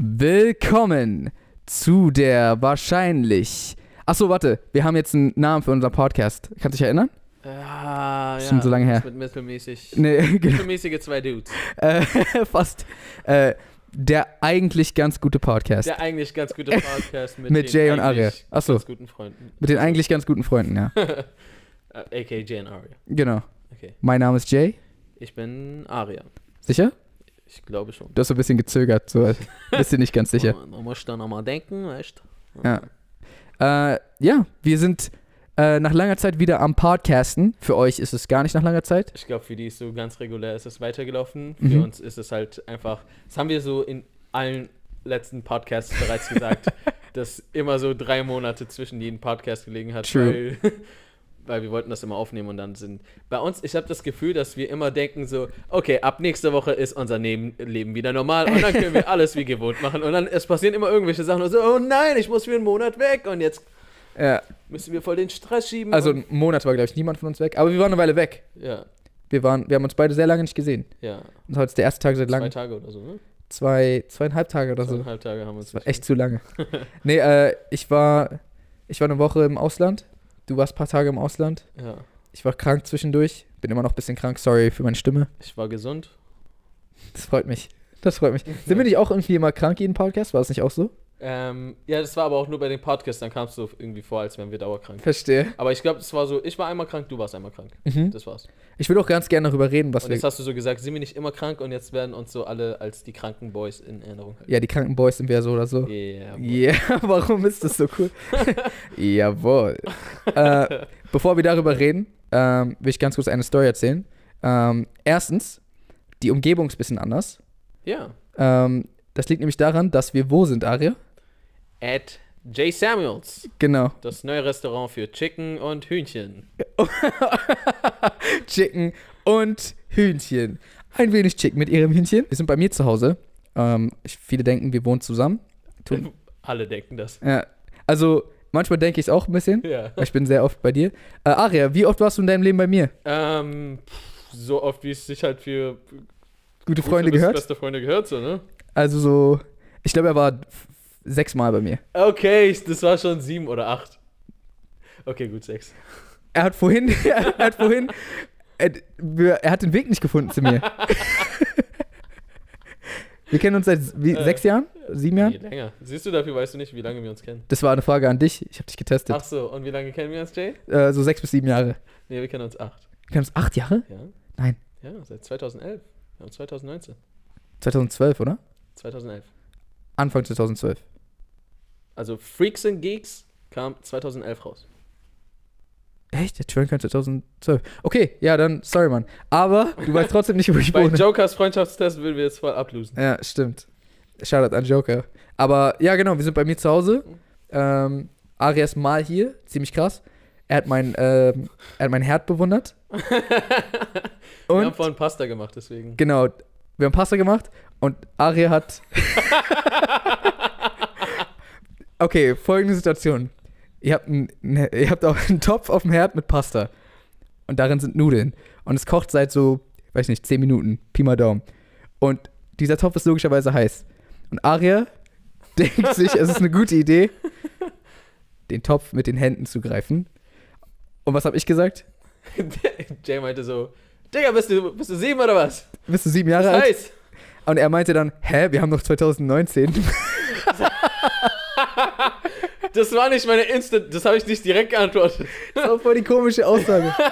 Willkommen zu der wahrscheinlich. Achso, warte, wir haben jetzt einen Namen für unseren Podcast. Kannst du dich erinnern? Ah, ja. Schon so lange her. Mit mittelmäßig. Nee, genau. Mittelmäßige zwei Dudes. Äh, fast. Äh, der eigentlich ganz gute Podcast. Der eigentlich ganz gute Podcast mit, Mit Jay und Aria. Ach so. Ganz guten Freunden. Mit den eigentlich ganz guten Freunden, ja. AKA Jay und Aria. Genau. Okay. Mein Name ist Jay. Ich bin Aria. Sicher? Ich glaube schon. Du hast so ein bisschen gezögert, so. Bist dir nicht ganz sicher. Man, muss da nochmal denken, weißt Ja. Äh, ja, wir sind äh, nach langer Zeit wieder am Podcasten. Für euch ist es gar nicht nach langer Zeit. Ich glaube, für die ist so ganz regulär ist es weitergelaufen. Für Mhm. uns ist es halt einfach, das haben wir so in allen letzten Podcasts bereits gesagt, dass immer so drei Monate zwischen jedem Podcast gelegen hat, True. weil, weil wir wollten das immer aufnehmen und dann sind bei uns, ich habe das Gefühl, dass wir immer denken so, okay, ab nächster Woche ist unser Neben Leben wieder normal und dann können wir alles wie gewohnt machen und dann es passieren immer irgendwelche Sachen und so, oh nein, ich muss für einen Monat weg und jetzt Ja, müssen wir voll den Stress schieben. also einen Monat war, glaube ich, niemand von uns weg. Aber wir waren eine Weile weg. ja, Wir, waren, wir haben uns beide sehr lange nicht gesehen. ja, Und heute ist der erste Tag seit zwei langem. Tage oder so, ne? Zwei, zweieinhalb Tage oder so. Zweieinhalb Tage haben wir uns Das war echt zu lange. nee, äh, ich war, ich war eine Woche im Ausland. Du warst ein paar Tage im Ausland. Ja, Ich war krank zwischendurch. Bin immer noch ein bisschen krank. Sorry für meine Stimme. ich war gesund. Das freut mich. Das freut mich. Sind wir nicht auch irgendwie immer krank jeden Podcast? War das nicht auch so? Ähm, ja, das war aber auch nur bei den Podcasts, dann kam es so irgendwie vor, als wären wir dauerkrank. Verstehe. Aber ich glaube, es war so, ich war einmal krank, du warst einmal krank. Mhm. Das war's. Ich will auch ganz gerne darüber reden, was Und wir. jetzt hast du so gesagt, sind wir nicht immer krank und jetzt werden uns so alle als die kranken Boys in Erinnerung halten. Ja, die kranken Boys sind wir ja so oder so. Yeah, boy. Ja, warum ist das so cool? Jawohl. äh, bevor wir darüber reden, ähm, will ich ganz kurz eine Story erzählen. Ähm, erstens, die Umgebung ist ein bisschen anders. Ja. Ähm, das liegt nämlich daran, dass wir wo sind, Aria? At J. Samuels, Genau. das neue Restaurant für Chicken und Hühnchen. Chicken und Hühnchen. Ein wenig Chicken mit ihrem Hühnchen. Wir sind bei mir zu Hause. Ähm, viele denken, wir wohnen zusammen. Tun, Alle denken das. ja, also, manchmal denke ich es auch ein bisschen. Ja. Ich bin sehr oft bei dir. Äh, Aria, wie oft warst du in deinem Leben bei mir? Ähm, so oft, wie es sich halt für Gute gute Freunde bis gehört? beste Freunde gehört, so, ne? Also so, ich glaube, er war sechsmal bei mir. Okay, das war schon sieben oder acht. Okay, gut, sechs. Er hat vorhin, er hat vorhin, er, er hat den Weg nicht gefunden zu mir. wir kennen uns seit wie, Äh, sechs Jahren? Sieben Jahren? Länger. Siehst du, dafür weißt du nicht, wie lange wir uns kennen. Das war eine Frage an dich. Ich habe dich getestet. Ach so, und wie lange kennen wir uns, Jay? Äh, so sechs bis sieben Jahre. Nee, wir kennen uns acht. Wir kennen uns acht Jahre? Ja? Nein. Ja, seit 2011. Wir haben 2019. 2012, oder? 2011. Anfang 2012. Also Freaks and Geeks kam 2011 raus. Echt? Der Train kam 2012. Okay, ja, dann, sorry, Mann. Aber du weißt trotzdem nicht, wo ich Bei wohne. Jokers Freundschaftstest würden wir jetzt voll ablosen. Ja, stimmt. Shoutout an Joker. Aber ja, genau, wir sind bei mir zu Hause. Ähm, Aria ist mal hier, ziemlich krass. Er hat mein, ähm, er hat mein Herd bewundert. wir haben Und vorhin Pasta gemacht, deswegen. genau, wir haben Pasta gemacht und Aria hat. okay, folgende Situation. Ihr habt, ein, ne, ihr habt auch einen Topf auf dem Herd mit Pasta. Und darin sind Nudeln. Und es kocht seit so, weiß nicht, 10 Minuten. Pi mal Daumen. Und dieser Topf ist logischerweise heiß. Und Aria denkt sich, es ist eine gute Idee, den Topf mit den Händen zu greifen. Und was habe ich gesagt? Jay meinte so, Digga, bist du, bist du sieben oder was? Bist du sieben Jahre alt? heißt, Und er meinte dann, hä, wir haben noch 2019. das war nicht meine Instant, das habe ich nicht direkt geantwortet. Das war voll die komische Aussage.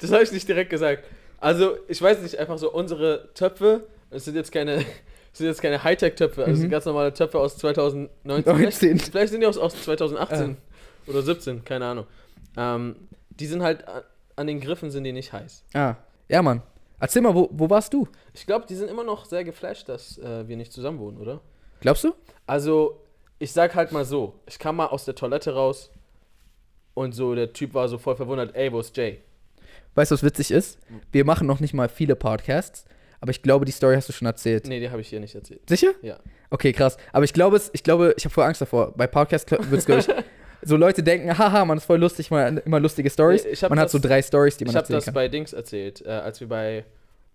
Das habe ich nicht direkt gesagt. Also, ich weiß nicht, einfach so unsere Töpfe, das sind jetzt keine, das sind jetzt keine Hightech-Töpfe, also das sind Mhm. ganz normale Töpfe aus 2019. 19. Vielleicht, sind die aus, aus 2018 oder 17, keine Ahnung. Ähm, die sind halt, an den Griffen sind die nicht heiß. Ah, ja, Mann. Erzähl mal, wo, wo warst du? Ich glaube, die sind immer noch sehr geflasht, dass äh, wir nicht zusammen wohnen, oder? Glaubst du? Also, ich sag halt mal so, ich kam mal aus der Toilette raus und so, der Typ war so voll verwundert, ey, wo ist Jay? Weißt du, was witzig ist? Wir machen noch nicht mal viele Podcasts, aber ich glaube, die Story hast du schon erzählt. Nee, die habe ich hier nicht erzählt. Sicher? Ja. Okay, krass. Aber ich glaube, es, ich glaube, ich habe voll Angst davor. Bei Podcasts wird es, glaube ich, so Leute denken, haha, man ist voll lustig, man immer lustige Stories. Nee, Man hat das- so drei Stories, die man Ich habe erzählen das kann. bei Dings erzählt, äh, als wir bei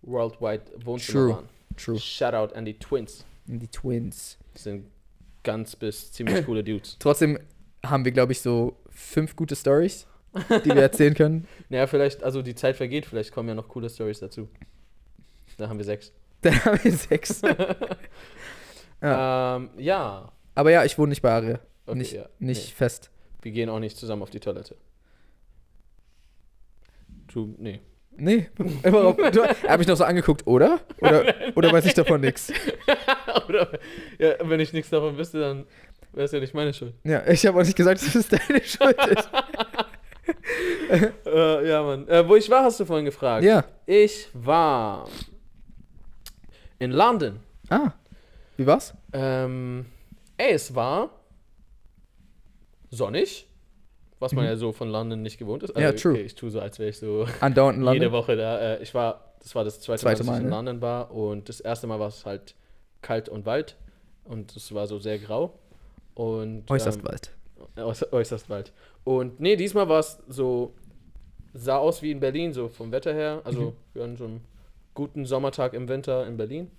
Worldwide Wohnzimmer True. waren. True. Shoutout an die Twins. Die Twins. Das sind ganz bis ziemlich coole Dudes. Trotzdem haben wir, glaube ich, so fünf gute Stories, die wir erzählen können. Naja, vielleicht, also die Zeit vergeht, vielleicht kommen ja noch coole Stories dazu. Da haben wir sechs. Dann haben wir sechs. Ja. Ähm, ja. Aber ja, ich wohne nicht bei Aria. Okay, nicht ja. nicht Nee. fest. Wir gehen auch nicht zusammen auf die Toilette. Du, nee. Nee, überhaupt. Du, hab ich noch so angeguckt, oder? Oder, oder weiß ich davon nichts? Oder, ja, wenn ich nichts davon wüsste, dann wäre es ja nicht meine Schuld. Ja, ich habe auch nicht gesagt, dass es deine Schuld ist. Äh, ja, Mann. Äh, wo ich war, hast du vorhin gefragt. Ja. Ich war in London. Ah. Wie war's? Ähm, ey, es war sonnig, was man Mhm. ja so von London nicht gewohnt ist. Ja, Also, true. Okay, ich tue so, als wäre ich so Andauernd in jede London. Woche da. Äh, ich war, das war das zweite, Zweite Mal, dass ich in ne? London war und das erste Mal war es halt kalt und wald und es war so sehr grau und Äußerst ähm, weit. äußerst, äußerst wald. Und nee, diesmal war es so, sah aus wie in Berlin, so vom Wetter her. Also Mhm. wir hatten so einen guten Sommertag im Winter in Berlin.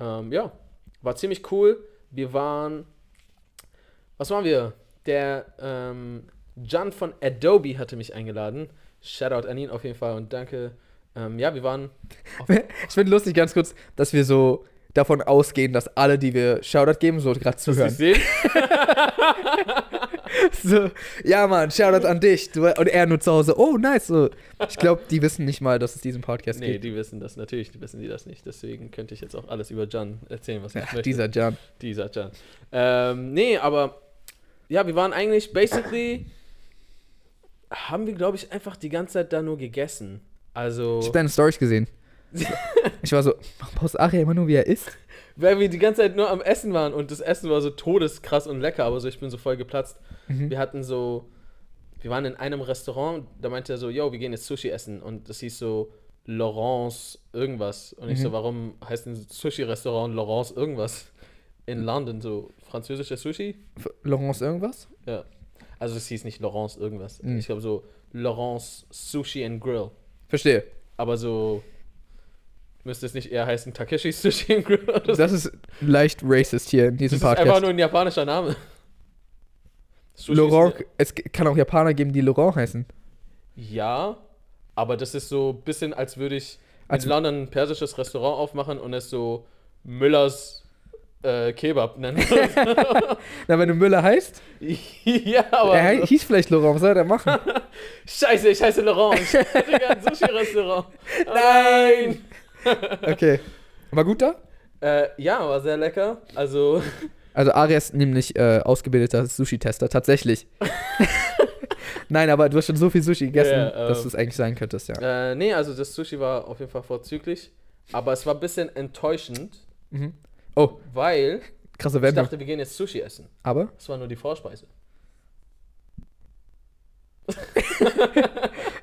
Ähm, ja, war ziemlich cool. Wir waren, was waren wir? Der ähm, Jan von Adobe hatte mich eingeladen. Shoutout an ihn auf jeden Fall und danke. Ähm, ja, wir waren Ich finde lustig, ganz kurz, dass wir so davon ausgehen, dass alle, die wir Shoutout geben, so gerade zuhören. So, ja, Mann, Shoutout an dich. Du, und er nur zu Hause, oh, nice. So. Ich glaube, die wissen nicht mal, dass es diesen Podcast Nee, gibt. die wissen das natürlich, die wissen die das nicht. Deswegen könnte ich jetzt auch alles über Jan erzählen, was ich Ja, möchte. dieser Jan. Dieser Jan. Ähm, nee, aber ja, wir waren eigentlich basically, haben wir, glaube ich, einfach die ganze Zeit da nur gegessen. Also, Ich habe deine Stories gesehen. Ich war so, warum postet Aria immer nur, wie er isst? weil wir die ganze Zeit nur am Essen waren und das Essen war so todeskrass und lecker, aber so, ich bin so voll geplatzt. Mhm. Wir hatten so, wir waren in einem Restaurant, da meinte er so, yo, wir gehen jetzt Sushi essen und das hieß so Laurence irgendwas. Und ich so, Mhm. warum heißt ein Sushi-Restaurant Laurence irgendwas? In London, so französisches Sushi? Laurence irgendwas? Ja. Also es hieß nicht Laurence irgendwas. Mhm. Ich glaube so Laurence Sushi and Grill. Verstehe. Aber so müsste es nicht eher heißen Takeshi Sushi and Grill oder so. Das ist leicht racist hier in diesem Das ist einfach Podcast. nur ein japanischer Name. Sushi Laurent, es kann auch Japaner geben, die Laurent heißen. Ja, aber das ist so ein bisschen, als würde ich Als- in London ein persisches Restaurant aufmachen und es so Müllers äh, Kebab nennen. Na, wenn du Müller heißt, ja, aber. er hieß vielleicht Laurent, was soll er machen? Scheiße, ich heiße Laurent. Ich hätte ein Sushi-Restaurant. Nein! Okay. War gut da? Äh, ja, war sehr lecker. Also, Also Aria ist nämlich äh, ausgebildeter Sushi-Tester, tatsächlich. Nein, aber du hast schon so viel Sushi gegessen, Ja, dass ähm, du es eigentlich sein könntest, ja. äh, nee, also das Sushi war auf jeden Fall vorzüglich. Aber es war ein bisschen enttäuschend, Mhm. Oh, weil krasse ich dachte, wir gehen jetzt Sushi essen. Aber Das war nur die Vorspeise.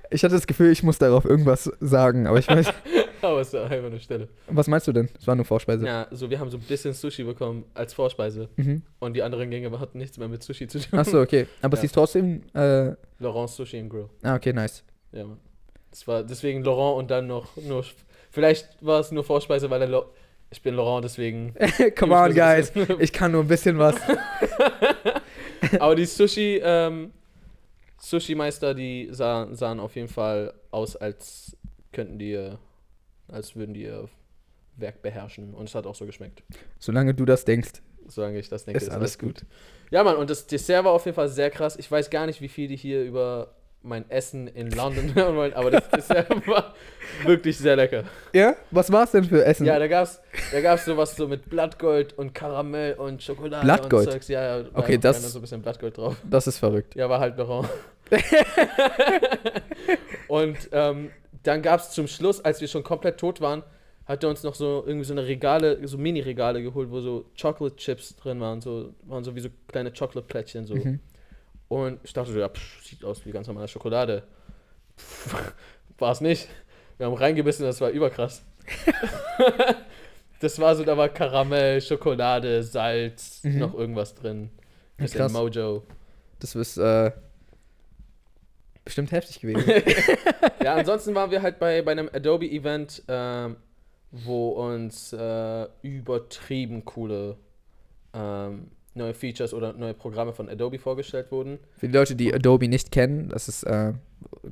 ich hatte das Gefühl, ich muss darauf irgendwas sagen, aber ich weiß. Aber es war einfach eine Stelle. was meinst du denn? Es war nur Vorspeise. Ja, so wir haben so ein bisschen Sushi bekommen als Vorspeise. Mhm. Und die anderen Gänge hatten nichts mehr mit Sushi zu tun. Achso, okay. Aber es Ja. hieß trotzdem. Äh, Laurent Sushi and Grill. ah, okay, nice. Ja, Mann. Das war deswegen Laurent und dann noch nur. Vielleicht war es nur Vorspeise, weil er. Ich bin Laurent, deswegen. Come on, guys. Ich kann nur ein bisschen was. Aber die Sushi, ähm, Sushi-Meister, die sahen, sahen auf jeden Fall aus, als könnten die, als würden die ihr Werk beherrschen. Und es hat auch so geschmeckt. Solange du das denkst, Solange ich das denke, ist alles gut. Ja, Mann, und das Dessert war auf jeden Fall sehr krass. Ich weiß gar nicht, wie viel die hier über mein Essen in London hören wollen, aber das Dessert war wirklich sehr lecker. Ja? Was war es denn für Essen? Ja, da gab's, da gab's sowas so mit Blattgold und Karamell und Schokolade Blattgold? und Zeugs. Ja, ja, Okay, das- so ein bisschen Blattgold drauf. Das ist verrückt. Ja, war halt Laurent. und ähm, dann gab es zum Schluss, als wir schon komplett tot waren, hat er uns noch so irgendwie so eine Regale, so Mini-Regale geholt, wo so Chocolate Chips drin waren, so waren so wie so kleine Chocolate-Plättchen so. Mhm. Und ich dachte so, ja, pff, sieht aus wie ganz normale Schokolade. War es nicht. Wir haben reingebissen, das war überkrass. das war so, da war Karamell, Schokolade, Salz, Mhm. noch irgendwas drin. Bisschen Krass. Mojo. Das ist äh, bestimmt heftig gewesen. Ja, ansonsten waren wir halt bei, bei einem Adobe-Event, ähm, wo uns äh, übertrieben coole äh, neue Features oder neue Programme von Adobe vorgestellt wurden. Für die Leute, die Adobe nicht kennen, das ist, äh,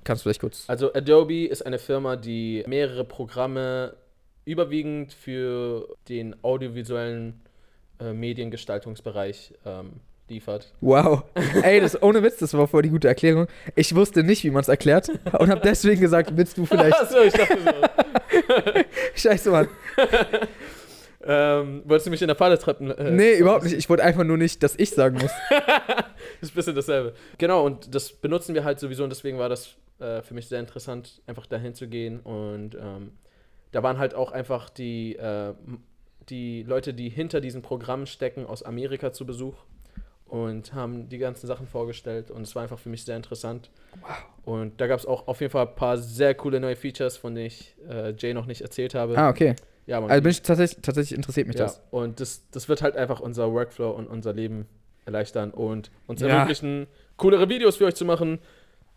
kannst du vielleicht kurz. Also Adobe ist eine Firma, die mehrere Programme überwiegend für den audiovisuellen äh, Mediengestaltungsbereich ähm, liefert. Wow. Ey, das ohne Witz, das war voll die gute Erklärung. Ich wusste nicht, wie man es erklärt und habe deswegen gesagt, willst du vielleicht. Achso, ich dachte so. Scheiße, Mann. Ähm, wolltest du mich in der Falle treppen? Äh, Nee, überhaupt nicht. Ich wollte einfach nur nicht, dass ich sagen muss. ist ein bisschen dasselbe. Genau, und das benutzen wir halt sowieso und deswegen war das äh, für mich sehr interessant, einfach dahin zu gehen. Und ähm, da waren halt auch einfach die, äh, die Leute, die hinter diesen Programmen stecken, aus Amerika zu Besuch und haben die ganzen Sachen vorgestellt und es war einfach für mich sehr interessant. Und da gab es auch auf jeden Fall ein paar sehr coole neue Features, von denen ich äh, Jay noch nicht erzählt habe. Ah, okay. Ja, man, Also bin ich tatsächlich, tatsächlich interessiert mich ja, das. und das, das wird halt einfach unser Workflow und unser Leben erleichtern und uns Ja. ermöglichen, coolere Videos für euch zu machen.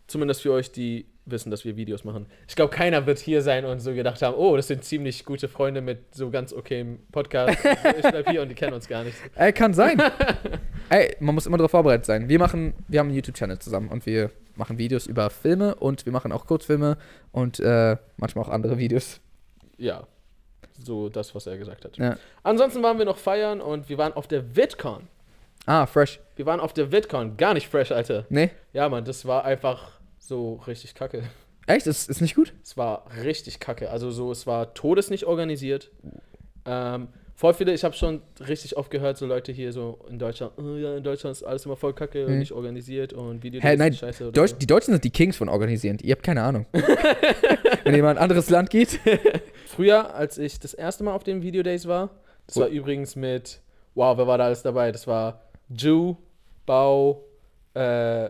Zumindest für euch, die wissen, dass wir Videos machen. Ich glaube, keiner wird hier sein und so gedacht haben, oh, das sind ziemlich gute Freunde mit so ganz okayem Podcast. ich bleib hier und die kennen uns gar nicht. Ey, kann sein. Ey, man muss immer darauf vorbereitet sein. Wir machen, wir haben einen YouTube-Channel zusammen und wir machen Videos über Filme und wir machen auch Kurzfilme und äh, manchmal auch andere Videos. Ja, so das, was er gesagt hat. Ja. Ansonsten waren wir noch feiern und wir waren auf der VidCon. Ah, fresh. Wir waren auf der VidCon. Gar nicht fresh, Alter. Nee? Ja, Mann, das war einfach so richtig kacke. Echt? Ist, ist nicht gut? Es war richtig kacke. Also so, es war todesnicht organisiert. Ähm, voll viele, ich habe schon richtig oft gehört, so Leute hier so in Deutschland, oh ja, in Deutschland ist alles immer voll kacke und Mhm. nicht organisiert und Video Hä, nein, scheiße. Deutsch, so. die Deutschen sind die Kings von organisieren. Ihr habt keine Ahnung. Wenn mal in ein anderes Land geht. Früher, als ich das erste Mal auf den Video Days war, das Wo- war übrigens mit, wow, wer war da alles dabei? Das war Ju, Bau, äh,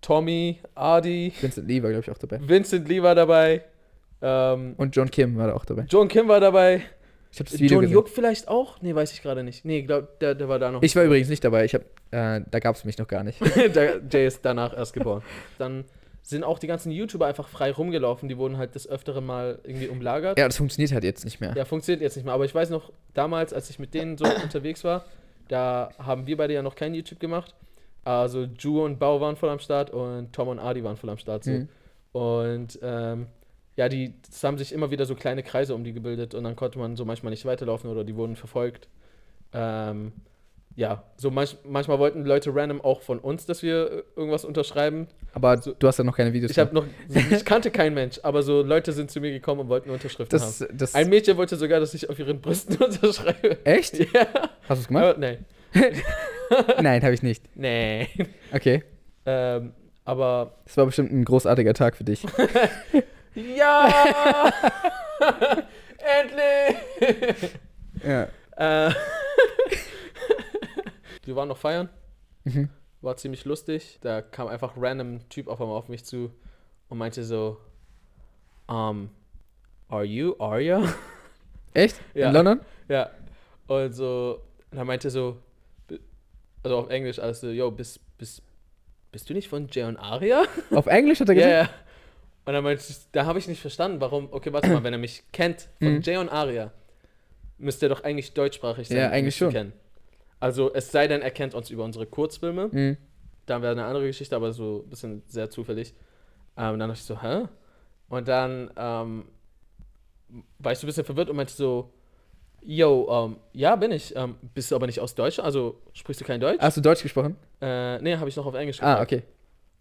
Tommy, Adi, Vincent Lee war, glaube ich, auch dabei. Vincent Lee war dabei, ähm, Und John Kim war da auch dabei. John Kim war dabei, Ich habe das Video John gesehen. Yuck vielleicht auch? Nee, weiß ich gerade nicht. Nee, glaub, der, der war da noch. Ich war übrigens nicht dabei. Ich hab, äh, da gab es mich noch gar nicht. der, Jay ist danach erst geboren. Dann sind auch die ganzen YouTuber einfach frei rumgelaufen. Die wurden halt des Öfteren mal irgendwie umlagert. Ja, das funktioniert halt jetzt nicht mehr. Ja, funktioniert jetzt nicht mehr. Aber ich weiß noch, damals, als ich mit denen so unterwegs war, da haben wir beide ja noch kein YouTube gemacht. Also Ju und Bau waren voll am Start und Tom und Adi waren voll am Start. So. Mhm. Und ähm, ja, die es haben sich immer wieder so kleine Kreise um die gebildet und dann konnte man so manchmal nicht weiterlaufen oder die wurden verfolgt. Ähm, ja, so manch, manchmal wollten Leute random auch von uns, dass wir äh, irgendwas unterschreiben. Aber So- du hast ja noch keine Videos. Ich habe noch, ich kannte keinen Mensch, aber so Leute sind zu mir gekommen und wollten Unterschriften haben. das, das, Ein Mädchen wollte sogar, dass ich auf ihren Brüsten unterschreibe. Echt? Ja. Hast du es gemacht? Aber, nee. Nein, habe ich nicht. Nee. Okay. Ähm, aber Das war bestimmt ein großartiger Tag für dich. ja! Endlich! Ja. Äh, wir waren noch feiern. Mhm. War ziemlich lustig. Da kam einfach ein random Typ auf einmal auf mich zu und meinte so, um, are you Arya? Echt? Ja. In London? Ja. Und so, und er meinte so, also auf Englisch, alles so, yo, bist, bist, bist du nicht von Jay und Aria? Auf Englisch hat er Ja, gesagt? ja. Und dann meinte ich, da habe ich nicht verstanden, warum, okay, warte mal, wenn er mich kennt von Mhm. Jay und Aria, müsste er doch eigentlich deutschsprachig sein. Ja, eigentlich schon. Kennen. Also es sei denn, er kennt uns über unsere Kurzfilme. Mhm. Dann wäre eine andere Geschichte, aber so ein bisschen sehr zufällig. Ähm, dann dachte ich so, hä? Und dann ähm, war ich so ein bisschen verwirrt und meinte so, yo, ähm, ja, bin ich. Ähm, bist du aber nicht aus Deutschland? Also sprichst du kein Deutsch? Hast du Deutsch gesprochen? Äh, nee, habe ich noch auf Englisch Ah, gefragt. okay.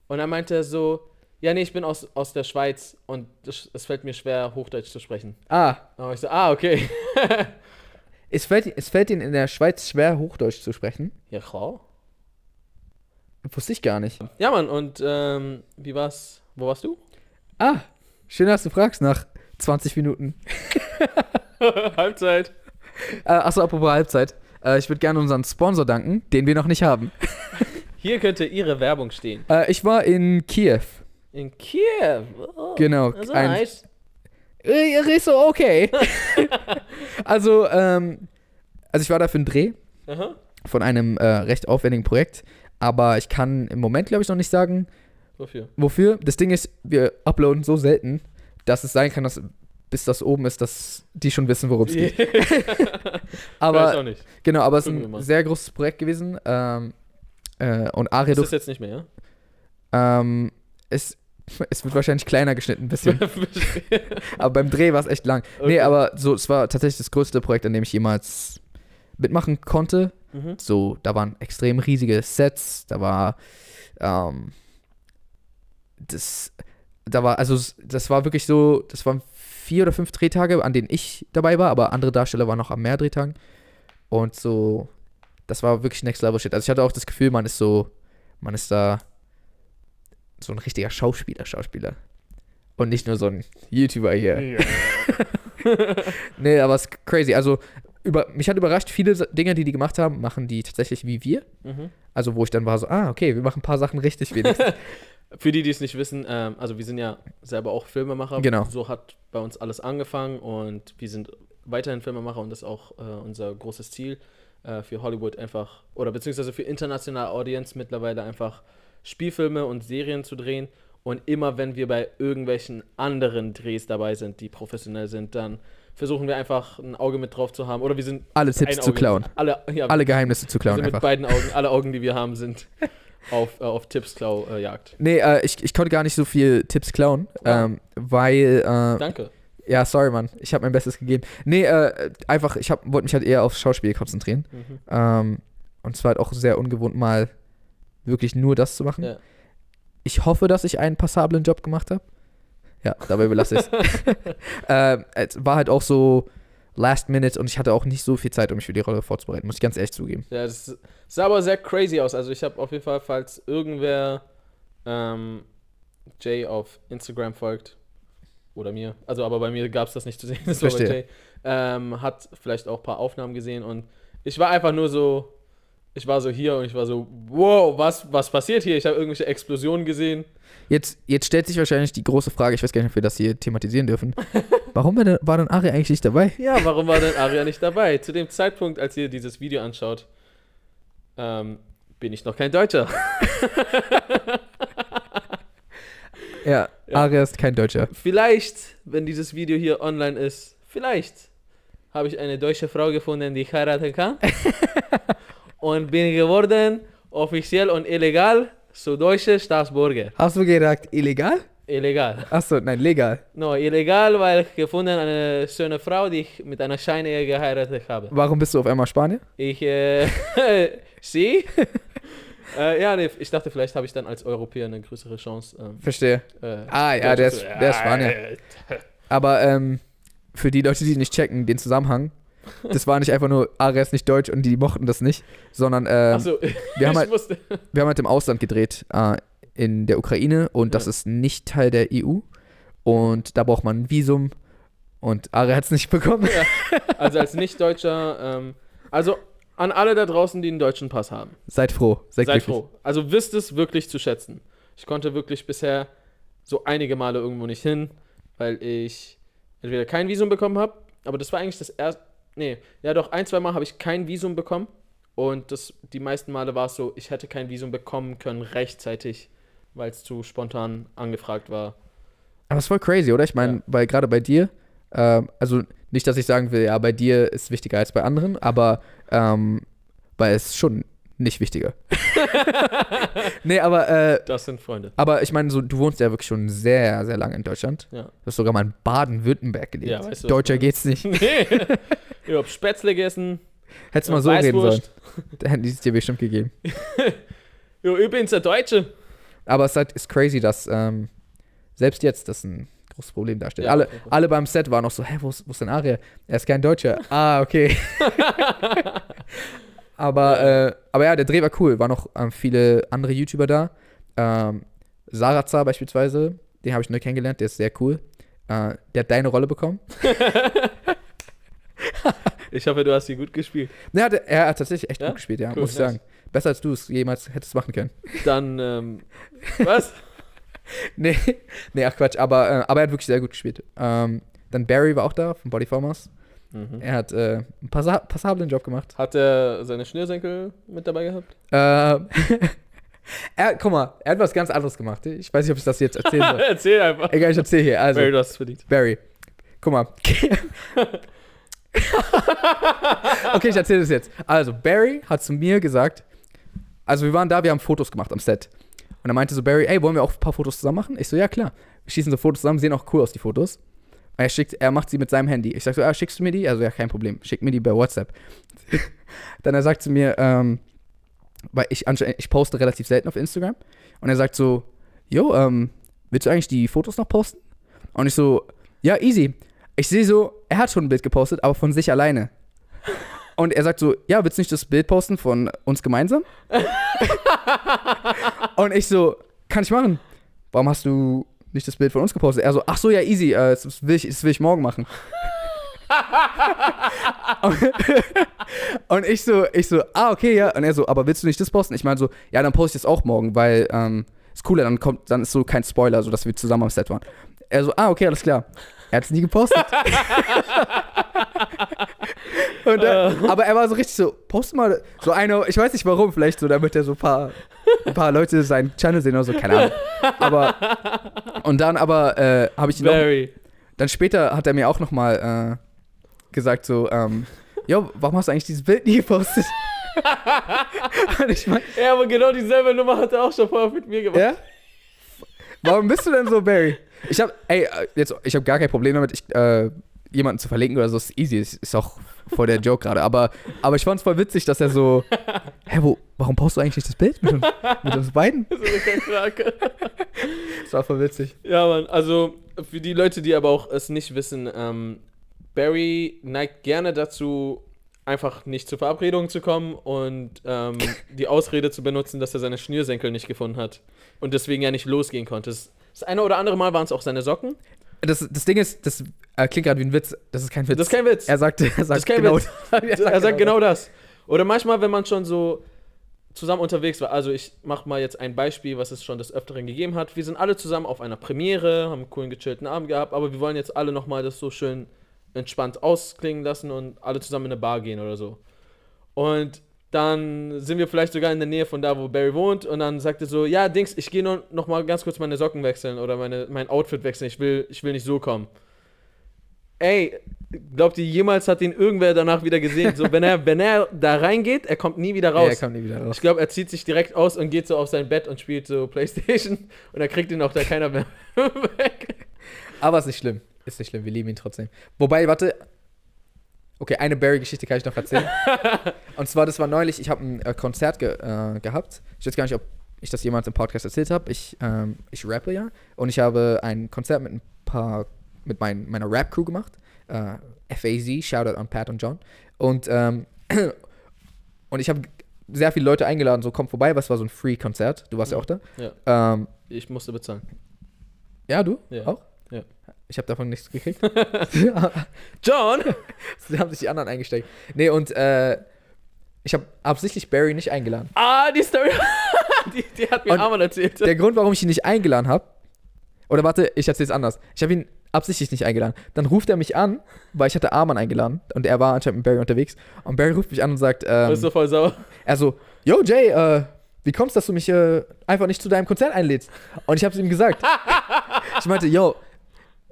Und dann meinte er so, ja, nee, ich bin aus, aus der Schweiz und es fällt mir schwer, Hochdeutsch zu sprechen. Ah, war ich so, ah, okay. es fällt, es fällt Ihnen in der Schweiz schwer, Hochdeutsch zu sprechen? ja, klar. Wusste ich gar nicht. Ja, Mann, und ähm, wie war's? Wo warst du? Ah, schön, dass du fragst nach 20 Minuten. Halbzeit. Äh, achso, apropos Halbzeit. Äh, ich würde gerne unseren Sponsor danken, den wir noch nicht haben. Hier könnte Ihre Werbung stehen. Äh, ich war in Kiew. In Kiew. Oh, Genau. Also ein- nice. Äh, Ist so okay. also, ähm, also ich war da für einen Dreh Aha. von einem äh, recht aufwendigen Projekt, aber ich kann im Moment, glaube ich, noch nicht sagen, Wofür? wofür. Das Ding ist, wir uploaden so selten, dass es sein kann, dass bis das oben ist, dass die schon wissen, worum es geht. Aber auch nicht. genau, aber es ist ein sehr großes Projekt gewesen. Ähm, äh, und Aria Ist das jetzt nicht mehr, ja? ähm, es, es wird wahrscheinlich kleiner geschnitten, ein bisschen. aber beim Dreh war es echt lang. Nee, Okay. aber so, es war tatsächlich das größte Projekt, an dem ich jemals mitmachen konnte. Mhm. So, da waren extrem riesige Sets, da war, ähm, das, da war, also das war wirklich so, das waren vier oder fünf Drehtage, an denen ich dabei war, aber andere Darsteller waren noch am mehr Drehtagen. Und so, das war wirklich Next Level Shit. Also ich hatte auch das Gefühl, man ist so, man ist da so ein richtiger Schauspieler, Schauspieler. Und nicht nur so ein YouTuber hier. Nee, aber es ist crazy. Also, über, mich hat überrascht, viele Dinge, die die gemacht haben, machen die tatsächlich wie wir. Mhm. Also, wo ich dann war so, ah, okay, wir machen ein paar Sachen richtig wenigstens. Für die, die es nicht wissen, ähm, also wir sind ja selber auch Filmemacher. Genau. So hat bei uns alles angefangen und wir sind weiterhin Filmemacher und das ist auch äh, unser großes Ziel äh, für Hollywood einfach oder beziehungsweise für internationale Audience mittlerweile einfach Spielfilme und Serien zu drehen. Und immer wenn wir bei irgendwelchen anderen Drehs dabei sind, die professionell sind, dann versuchen wir einfach ein Auge mit drauf zu haben. Oder wir sind Alle Tipps zu klauen. Alle, ja, Alle Geheimnisse zu wir klauen sind mit beiden Augen, alle Augen, die wir haben, sind auf, äh, auf Tippsklau-Jagd. Nee, äh, ich, ich konnte gar nicht so viel Tipps klauen, Ah. ähm, weil, äh, Danke. ja, sorry, Mann, ich habe mein Bestes gegeben. Nee, äh, einfach, ich hab- wollte mich halt eher aufs Schauspiel konzentrieren. Mhm. Ähm, und es war halt auch sehr ungewohnt, mal wirklich nur das zu machen. Ja. Ich hoffe, dass ich einen passablen Job gemacht habe. Ja, dabei belasse ich es. ähm, es war halt auch so last minute und ich hatte auch nicht so viel Zeit, um mich für die Rolle vorzubereiten, muss ich ganz ehrlich zugeben. Ja, das sah aber sehr crazy aus. Also ich habe auf jeden Fall, falls irgendwer ähm, Jay auf Instagram folgt oder mir, also aber bei mir gab es das nicht zu sehen, das war bei. Jay, ähm, hat vielleicht auch ein paar Aufnahmen gesehen und ich war einfach nur so, ich war so hier und ich war so, wow, was, was passiert hier? Ich habe irgendwelche Explosionen gesehen. Jetzt, jetzt stellt sich wahrscheinlich die große Frage, ich weiß gar nicht, ob wir das hier thematisieren dürfen. Warum war denn, war denn Ari eigentlich nicht dabei? Ja, warum war denn Aria nicht dabei? Zu dem Zeitpunkt, als ihr dieses Video anschaut, ähm, bin ich noch kein Deutscher. Ja, Ja. Ari ist kein Deutscher. Vielleicht, wenn dieses Video hier online ist, vielleicht habe ich eine deutsche Frau gefunden, die ich heiraten kann. und bin geworden, offiziell und illegal, zu deutsche Staatsbürger. Hast du gesagt, illegal? Illegal. Achso, nein, legal. No, illegal, weil ich gefunden eine schöne Frau, die ich mit einer Scheinehe geheiratet habe. Warum bist du auf einmal Spanier? Ich, äh, sie? äh, ja, nee, ich dachte, vielleicht habe ich dann als Europäer eine größere Chance. Ähm, Verstehe. äh, Ah, ja, der ist, der ist Spanier. Aber ähm, für die Leute, die nicht checken, den Zusammenhang, das war nicht einfach nur, Ari ist nicht deutsch und die mochten das nicht, sondern ähm, Achso, wir, haben halt, musste. wir haben halt im Ausland gedreht, äh, in der Ukraine und das Ja. ist nicht Teil der EU und da braucht man ein Visum und Ari hat es nicht bekommen. Also als Nicht-Deutscher, ähm, also an alle da draußen, die einen deutschen Pass haben. Seid froh, seid, Seid froh. Also wisst es wirklich zu schätzen. Ich konnte wirklich bisher so einige Male irgendwo nicht hin, weil ich entweder kein Visum bekommen habe, aber das war eigentlich das erste. Nee, ja doch, ein, zwei Mal habe ich kein Visum bekommen. Und das, die meisten Male war es so, ich hätte kein Visum bekommen können rechtzeitig, weil es zu spontan angefragt war. Aber es ist voll crazy, oder? Ich meine, Ja. weil gerade bei dir, ähm, also nicht, dass ich sagen will, ja, bei dir ist wichtiger als bei anderen, aber ähm, weil es schon nicht wichtiger. nee, aber, äh, Das sind Freunde. aber ich meine, so, du wohnst ja wirklich schon sehr, sehr lange in Deutschland. Ja. Du hast sogar mal in Baden-Württemberg gelebt. Ja, weißt du, Deutscher geht's nicht. Nee. ich hab Spätzle gegessen. Hättest du mal so reden sollen. Weißwurst. Da hätten die es dir bestimmt gegeben. Jo, übrigens der Deutsche. Aber es ist, halt, ist crazy, dass ähm, selbst jetzt das ein großes Problem darstellt. Ja, alle, Fall. alle beim Set waren noch so, hä, wo ist, wo ist denn Aria? Er ist kein Deutscher. ah, okay. Aber, äh, aber ja, der Dreh war cool. Waren noch ähm, viele andere YouTuber da. Ähm, Sarazar beispielsweise, den habe ich neu kennengelernt, der ist sehr cool. Äh, der hat deine Rolle bekommen. Ich hoffe, du hast sie gut gespielt. Ja, der, er hat tatsächlich echt Ja? gut gespielt, ja, Cool, muss ich nice. sagen. Besser als du es jemals hättest machen können. Dann, ähm, was? Nee, nee, ach Quatsch, aber, äh, aber er hat wirklich sehr gut gespielt. Ähm, dann Barry war auch da von Bodyformers. Mhm. Er hat äh, einen passa passablen Job gemacht. Hat er seine Schnürsenkel mit dabei gehabt? Ähm, er, guck mal, er hat was ganz anderes gemacht. Ich weiß nicht, ob ich das jetzt erzählen soll. Erzähl einfach. Egal, ich erzähle hier. Also, Barry, du hast es verdient. Barry. guck mal. okay, ich erzähle das jetzt. Also, Barry hat zu mir gesagt, also wir waren da, wir haben Fotos gemacht am Set. Und er meinte so, Barry, ey, wollen wir auch ein paar Fotos zusammen machen? Ich so, ja, klar. Wir schießen so Fotos zusammen, sehen auch cool aus, die Fotos. Er, schickt, er macht sie mit seinem Handy. Ich sag so, ja, schickst du mir die? Also, ja, kein Problem. Schick mir die bei WhatsApp. Dann er sagt zu mir, ähm, weil ich, ich poste relativ selten auf Instagram. Und er sagt so, yo, ähm, willst du eigentlich die Fotos noch posten? Und ich so, ja, easy. Ich sehe so, er hat schon ein Bild gepostet, aber von sich alleine. Und er sagt so, ja, willst du nicht das Bild posten von uns gemeinsam? und ich so, kann ich machen. Warum hast du nicht das Bild von uns gepostet? Er so, ach so, ja, easy, äh, das, will ich, das will ich morgen machen. und ich so, ich so, ah, okay, ja. Und er so, aber willst du nicht das posten? Ich meine so, ja, dann poste ich das auch morgen, weil ähm, ist cooler, dann kommt, dann ist so kein Spoiler, so dass wir zusammen am Set waren. Er so, ah, okay, alles klar. Er hat es nie gepostet. Und, äh, aber er war so richtig so, post mal so eine, ich weiß nicht warum, vielleicht so, damit er so ein paar, ein paar Leute seinen Channel sehen oder so, keine Ahnung. Aber, und dann aber äh, habe ich ihn Very. Noch, dann später hat er mir auch nochmal äh, gesagt so, ähm, jo, warum hast du eigentlich dieses Bild nie gepostet? ich mein, ja, aber genau dieselbe Nummer hat er auch schon vorher mit mir gemacht. Ja? Warum bist du denn so, Barry? Ich habe, ey, äh, jetzt, ich habe gar kein Problem damit, ich, äh, jemanden zu verlinken oder so, ist easy, ist, ist auch voll der Joke gerade. Aber, aber ich fand es voll witzig, dass er so, hä, wo, warum postest du eigentlich nicht das Bild mit uns, mit uns beiden? Das war voll witzig. Ja, Mann, also für die Leute, die aber auch es nicht wissen, ähm, Barry neigt gerne dazu, einfach nicht zur Verabredung zu kommen und ähm, die Ausrede zu benutzen, dass er seine Schnürsenkel nicht gefunden hat und deswegen ja nicht losgehen konnte. Das, das eine oder andere Mal waren es auch seine Socken. Das, das Ding ist, das äh, klingt gerade wie ein Witz. Das ist kein Witz. Das ist kein Witz. Er sagt, er sagt genau, Witz. er sagt, er sagt genau, genau das. Oder manchmal, wenn man schon so zusammen unterwegs war. Also ich mache mal jetzt ein Beispiel, was es schon des Öfteren gegeben hat. Wir sind alle zusammen auf einer Premiere, haben einen coolen gechillten Abend gehabt, aber wir wollen jetzt alle nochmal das so schön entspannt ausklingen lassen und alle zusammen in eine Bar gehen oder so. Und dann sind wir vielleicht sogar in der Nähe von da, wo Barry wohnt und dann sagt er so, ja, Dings, ich gehe nur noch mal ganz kurz meine Socken wechseln oder meine, mein Outfit wechseln, ich will, ich will nicht so kommen. Ey, glaubt ihr, jemals hat ihn irgendwer danach wieder gesehen? So, wenn er, wenn er da reingeht, er kommt nie wieder raus. Ja, er kommt nie wieder raus. Ich glaube, er zieht sich direkt aus und geht so auf sein Bett und spielt so Playstation und er kriegt ihn auch da keiner mehr weg. Aber ist nicht schlimm. Ist nicht schlimm, wir lieben ihn trotzdem. Wobei, warte. Okay, eine Barry-Geschichte kann ich noch erzählen. und zwar, das war neulich, ich habe ein äh, Konzert ge äh, gehabt. Ich weiß gar nicht, ob ich das jemals im Podcast erzählt habe. Ich, ähm, ich rappe ja. Und ich habe ein Konzert mit ein paar, mit mein, meiner Rap-Crew gemacht. Äh, FAZ, Shoutout an Pat und John. Und, ähm, und ich habe sehr viele Leute eingeladen, so kommt vorbei, was war so ein Free-Konzert. Du warst ja, ja auch da. Ja. Ähm, ich musste bezahlen. Ja, du? Ja. Auch? Ja. Ich habe davon nichts gekriegt. John! Sie haben sich die anderen eingesteckt. Nee, und äh, ich habe absichtlich Barry nicht eingeladen. Ah, die Story, die, die, hat mir und Arman erzählt. Der Grund, warum ich ihn nicht eingeladen habe, oder warte, ich erzähle es anders. Ich habe ihn absichtlich nicht eingeladen. Dann ruft er mich an, weil ich hatte Arman eingeladen und er war anscheinend mit Barry unterwegs. Und Barry ruft mich an und sagt, ähm, Bist du voll sauer? Er so, yo Jay, äh, wie kommst du, dass du mich äh, einfach nicht zu deinem Konzert einlädst? Und ich habe es ihm gesagt. ich meinte, yo,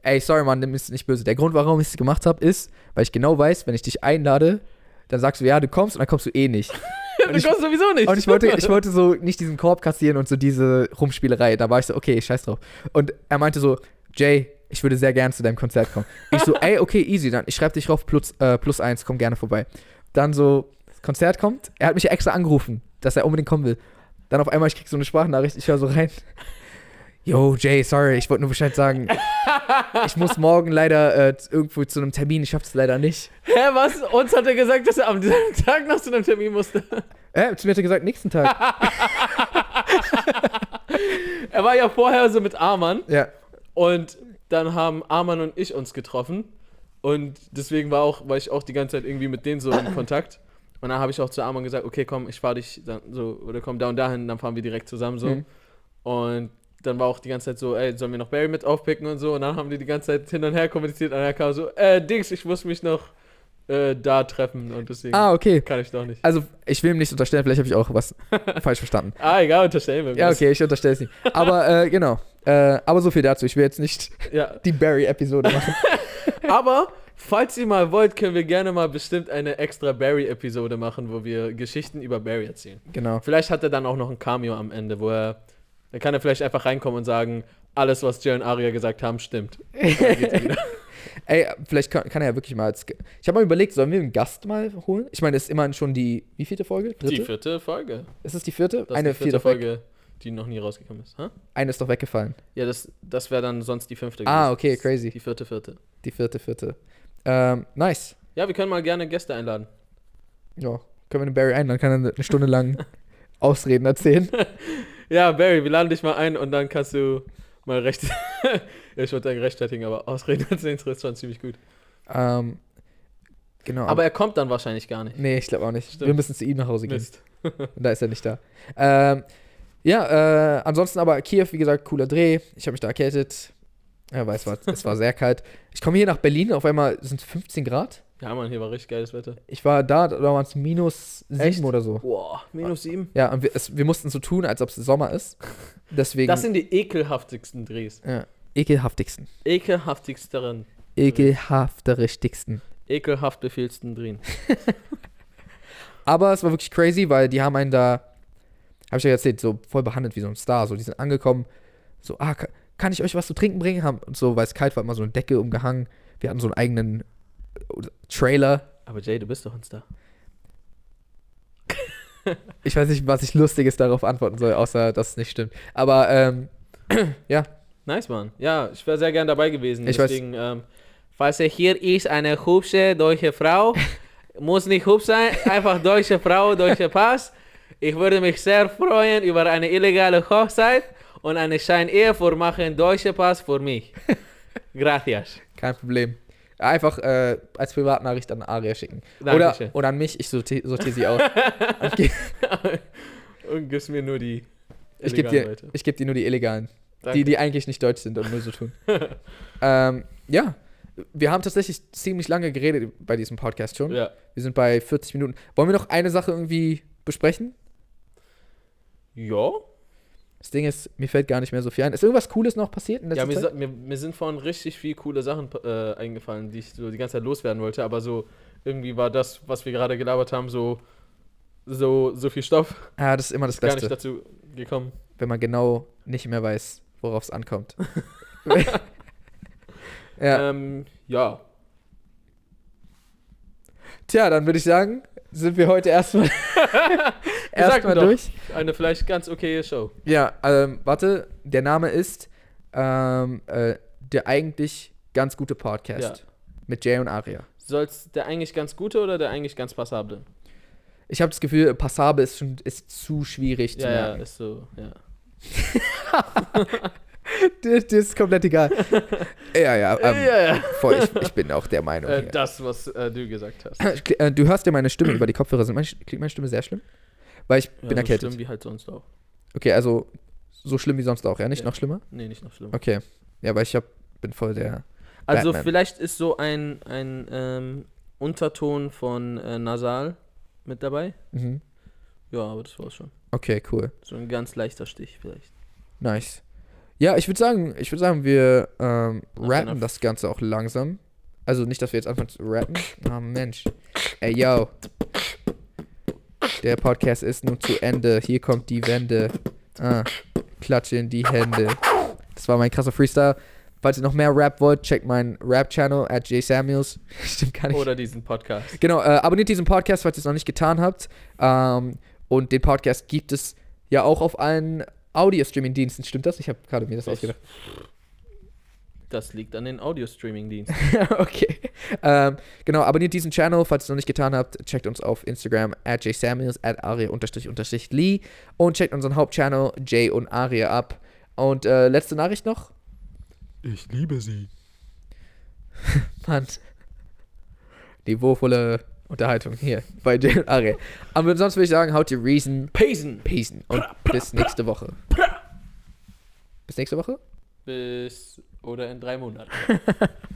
ey, sorry, Mann, nimm es nicht böse. Der Grund, warum ich es gemacht habe, ist, weil ich genau weiß, wenn ich dich einlade, dann sagst du, ja, du kommst und dann kommst du eh nicht. Und du ich, kommst sowieso nicht. Und ich wollte, ich wollte so nicht diesen Korb kassieren und so diese Rumspielerei. Da war ich so, okay, scheiß drauf. Und er meinte so, Jay, ich würde sehr gerne zu deinem Konzert kommen. Ich so, ey, okay, easy, dann ich schreibe dich drauf, plus, äh, plus eins, komm gerne vorbei. Dann so, das Konzert kommt, er hat mich extra angerufen, dass er unbedingt kommen will. Dann auf einmal, ich krieg so eine Sprachnachricht, ich höre so rein. Yo, Jay, sorry, ich wollte nur Bescheid sagen. ich muss morgen leider äh, irgendwo zu einem Termin, ich schaff's leider nicht. Hä, was? Uns hat er gesagt, dass er am Tag noch zu einem Termin musste. Äh, zu mir hat er gesagt, nächsten Tag. er war ja vorher so mit Arman. Ja. Und dann haben Arman und ich uns getroffen. Und deswegen war, auch, war ich auch die ganze Zeit irgendwie mit denen so in Kontakt. Und dann habe ich auch zu Arman gesagt, okay, komm, ich fahre dich dann so, oder komm da und dahin, dann fahren wir direkt zusammen so. Mhm. Und dann war auch die ganze Zeit so, ey, sollen wir noch Barry mit aufpicken und so. Und dann haben die die ganze Zeit hin und her kommuniziert. Und dann kam so, äh, Dings, ich muss mich noch äh, da treffen. Und deswegen ah, okay. kann ich doch nicht. Also, ich will ihm nichts unterstellen, vielleicht habe ich auch was falsch verstanden. Ah, egal, unterstellen wir Ja, okay, ich unterstelle es nicht. Aber, äh, genau. Äh, aber so viel dazu. Ich will jetzt nicht ja. die Barry-Episode machen. Aber falls ihr mal wollt, können wir gerne mal bestimmt eine extra Barry-Episode machen, wo wir Geschichten über Barry erzählen. Genau. Vielleicht hat er dann auch noch ein Cameo am Ende, wo er. Da kann er vielleicht einfach reinkommen und sagen, alles, was Jay und Aria gesagt haben, stimmt. Dann. Ey, vielleicht kann, kann er ja wirklich mal als. Ich habe mal überlegt, sollen wir einen Gast mal holen? Ich meine, das ist immerhin schon die. Wie vierte Folge? Dritte? Die vierte Folge. ist es die vierte? Das ist Eine die vierte vierte Folge. Folge, die noch nie rausgekommen ist. Hä? Eine ist doch weggefallen. Ja, das, das wäre dann sonst die fünfte. Ah, okay, crazy. Die vierte, vierte. Die vierte, vierte. Ähm, nice. Ja, wir können mal gerne Gäste einladen. Ja, können wir den Barry ein, dann kann er eine Stunde lang Ausreden erzählen. Ja, Barry, wir laden dich mal ein und dann kannst du mal recht. ich wollte sagen rechtfertigen, aber Ausreden erzählen ist schon ziemlich gut. ähm, genau. Aber er kommt dann wahrscheinlich gar nicht. nee, ich glaube auch nicht. Stimmt. Wir müssen zu ihm nach Hause gehen. Mist. Und da ist er nicht da. Ähm, ja, äh, ansonsten aber Kiew, wie gesagt, cooler Dreh. Ich habe mich da erkältet. Ja, weil es war, es war sehr kalt. Ich komme hier nach Berlin, auf einmal sind es 15 Grad. Ja, Mann, hier war richtig geiles Wetter. Ich war da, da waren es minus 7 Echt? oder so. Boah, minus sieben. Ja, und wir, es, wir mussten so tun, als ob es Sommer ist. Deswegen. Das sind die ekelhaftigsten Drehs. ja, ekelhaftigsten. Ekelhaftigsten. Ekelhafterichtigsten. Ekelhaft befehlsten Drehen. Aber es war wirklich crazy, weil die haben einen da, habe ich ja erzählt, so voll behandelt wie so ein Star. So, die sind angekommen, so, ah, ka- kann ich euch was zu trinken bringen? Haben, und so, weil es kalt war, immer so eine Decke umgehangen. Wir hatten so einen eigenen Trailer. Aber Jay, du bist doch ein Star. Ich weiß nicht, was ich Lustiges darauf antworten soll, außer dass es nicht stimmt. Aber, ähm, ja, Nice, Mann. Ja, ich wäre sehr gern dabei gewesen. Ich weiß- Deswegen, ähm, falls er hier ist, eine hübsche deutsche Frau, muss nicht hübsch sein, einfach deutsche Frau, deutscher Pass. Ich würde mich sehr freuen über eine illegale Hochzeit und eine Scheinehe vormachen, deutscher Pass für mich. Gracias. kein Problem. Einfach äh, als Privatnachricht an Aria schicken. Dankeschön. Oder, oder an mich, ich sortiere sortier sie aus. Und gebe gibst mir nur die ich geb illegalen dir, Leute. ich geb dir nur die Illegalen. Danke. Die, die eigentlich nicht deutsch sind und nur so tun. ähm, ja, wir haben tatsächlich ziemlich lange geredet bei diesem Podcast schon. ja. Wir sind bei 40 Minuten. Wollen wir noch eine Sache irgendwie besprechen? Ja? Das Ding ist, mir fällt gar nicht mehr so viel ein. Ist irgendwas Cooles noch passiert in Ja, letzter mir, Zeit? mir, mir sind vorhin richtig viel coole Sachen äh, eingefallen, die ich so die ganze Zeit loswerden wollte, aber so irgendwie war das, was wir gerade gelabert haben, so, so, so viel Stoff, Ja, das ist immer das gar nicht Beste, dazu gekommen. wenn man genau nicht mehr weiß, worauf es ankommt. ja. Ähm, ja. Tja, dann würde ich sagen, sind wir heute erstmal erstmal durch. Eine vielleicht ganz okaye Show. Ja, ähm, warte, der Name ist ähm, äh, der eigentlich ganz gute Podcast mit Jay und Aria. Soll's der eigentlich ganz gute oder der eigentlich ganz passable? Ich habe das Gefühl, passable ist schon ist zu schwierig zu Ja, ja, merken. ist so, ja. Dir, dir ist komplett egal. ja, ja, ähm, ja, ja. voll. Ich, ich bin auch der Meinung. Äh, das, was äh, du gesagt hast. Äh, Du hörst ja meine Stimme über die Kopfhörer. Sind meine, klingt meine Stimme sehr schlimm? Weil ich Ja, bin so erkältet. schlimm wie halt sonst auch. Okay, also so schlimm wie sonst auch, ja? Nicht Ja. noch schlimmer? Nee, nicht noch schlimmer. Okay. Ja, weil ich hab, bin voll der. Also Batman. vielleicht ist so ein, ein ähm, Unterton von äh, Nasal mit dabei. Mhm. Ja, aber das war's schon. Okay, cool. So ein ganz leichter Stich vielleicht. Nice. Ja, ich würde sagen, ich würde sagen, wir ähm, rappen das Ganze auch langsam. Also nicht, dass wir jetzt anfangen zu rappen. Oh Mensch. Ey, yo. Der Podcast ist nun zu Ende. Hier kommt die Wende. Ah, klatsche in die Hände. Das war mein krasser Freestyle. Falls ihr noch mehr Rap wollt, checkt meinen Rap-Channel at jsamuels. Stimmt gar nicht. Oder diesen Podcast. Genau, äh, abonniert diesen Podcast, falls ihr es noch nicht getan habt. Ähm, und den Podcast gibt es ja auch auf allen Audio-Streaming-Diensten. Stimmt das? Ich habe gerade mir das Ich- ausgedacht. Das liegt an den Audio-Streaming-Diensten. okay. Ähm, genau, abonniert diesen Channel, falls ihr es noch nicht getan habt. Checkt uns auf Instagram at jsamuels, at aria-lee und checkt unseren Hauptchannel Jay und Aria ab. Und äh, letzte Nachricht noch. Ich liebe sie. Mann. Niveauvolle Unterhaltung hier bei Jay und Aria. Aber sonst würde ich sagen, haut die Reason, Payson. Peace und bis nächste Woche. Bis nächste Woche? Bis oder in drei Monaten.